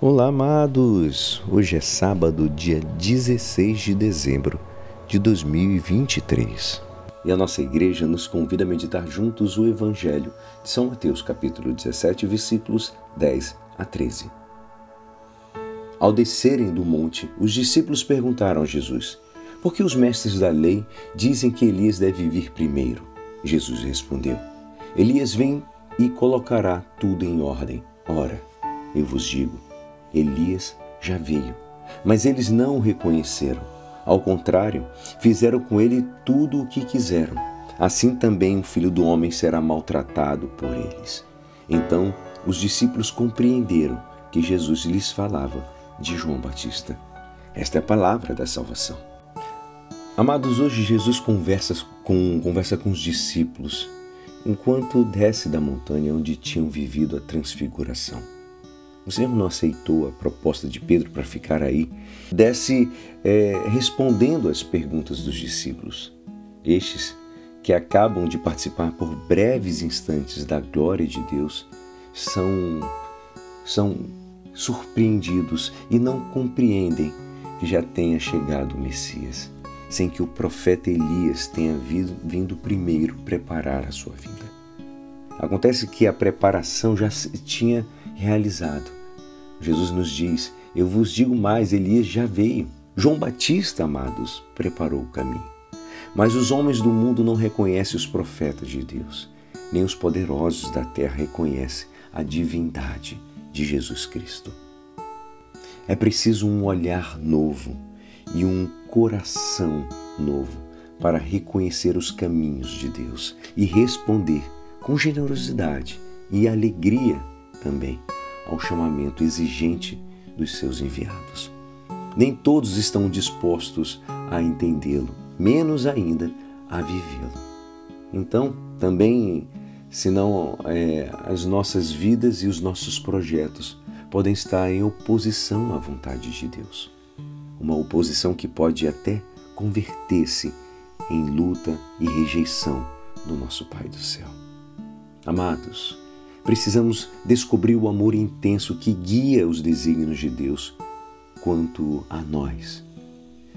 Olá, amados! Hoje é sábado, dia 16 de dezembro de 2023. E a nossa igreja nos convida a meditar juntos o Evangelho de São Mateus, capítulo 17, versículos 10 a 13. Ao descerem do monte, os discípulos perguntaram a Jesus: Por que os mestres da lei dizem que Elias deve vir primeiro? Jesus respondeu: Elias vem e colocará tudo em ordem. Ora, eu vos digo, Elias já veio, mas eles não o reconheceram. Ao contrário, fizeram com ele tudo o que quiseram. Assim também o filho do homem será maltratado por eles. Então os discípulos compreenderam que Jesus lhes falava de João Batista. Esta é a palavra da salvação. Amados, hoje Jesus conversa com, conversa com os discípulos enquanto desce da montanha onde tinham vivido a transfiguração. Senhor não aceitou a proposta de Pedro para ficar aí, desce é, respondendo às perguntas dos discípulos. Estes, que acabam de participar por breves instantes da glória de Deus, são, são surpreendidos e não compreendem que já tenha chegado o Messias, sem que o profeta Elias tenha vindo, vindo primeiro preparar a sua vida. Acontece que a preparação já se tinha realizado. Jesus nos diz: Eu vos digo mais, Elias já veio. João Batista, amados, preparou o caminho. Mas os homens do mundo não reconhecem os profetas de Deus, nem os poderosos da terra reconhecem a divindade de Jesus Cristo. É preciso um olhar novo e um coração novo para reconhecer os caminhos de Deus e responder com generosidade e alegria também ao chamamento exigente dos seus enviados. Nem todos estão dispostos a entendê-lo, menos ainda a vivê-lo. Então, também, senão é, as nossas vidas e os nossos projetos podem estar em oposição à vontade de Deus. Uma oposição que pode até converter-se em luta e rejeição do nosso Pai do céu. Amados, Precisamos descobrir o amor intenso que guia os desígnios de Deus quanto a nós.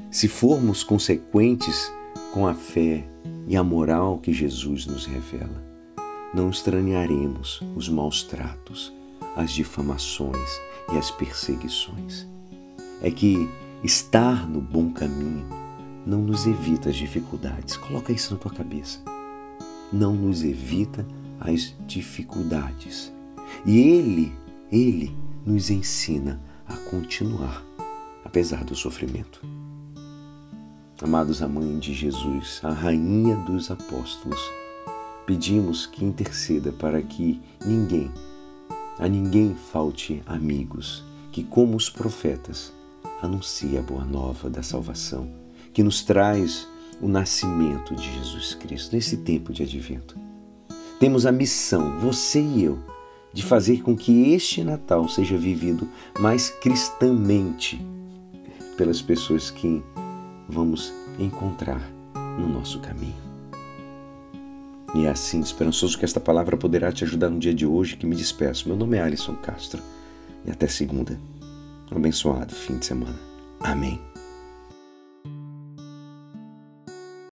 Se formos consequentes com a fé e a moral que Jesus nos revela, não estranharemos os maus tratos, as difamações e as perseguições. É que estar no bom caminho não nos evita as dificuldades. Coloca isso na tua cabeça. Não nos evita as dificuldades. E Ele, Ele nos ensina a continuar, apesar do sofrimento. Amados, a mãe de Jesus, a rainha dos apóstolos, pedimos que interceda para que ninguém, a ninguém falte amigos, que, como os profetas, anuncie a boa nova da salvação, que nos traz o nascimento de Jesus Cristo nesse tempo de advento. Temos a missão, você e eu, de fazer com que este Natal seja vivido mais cristãmente pelas pessoas que vamos encontrar no nosso caminho. E é assim, esperançoso que esta palavra poderá te ajudar no dia de hoje que me despeço. Meu nome é Alisson Castro e até segunda. Um abençoado fim de semana. Amém.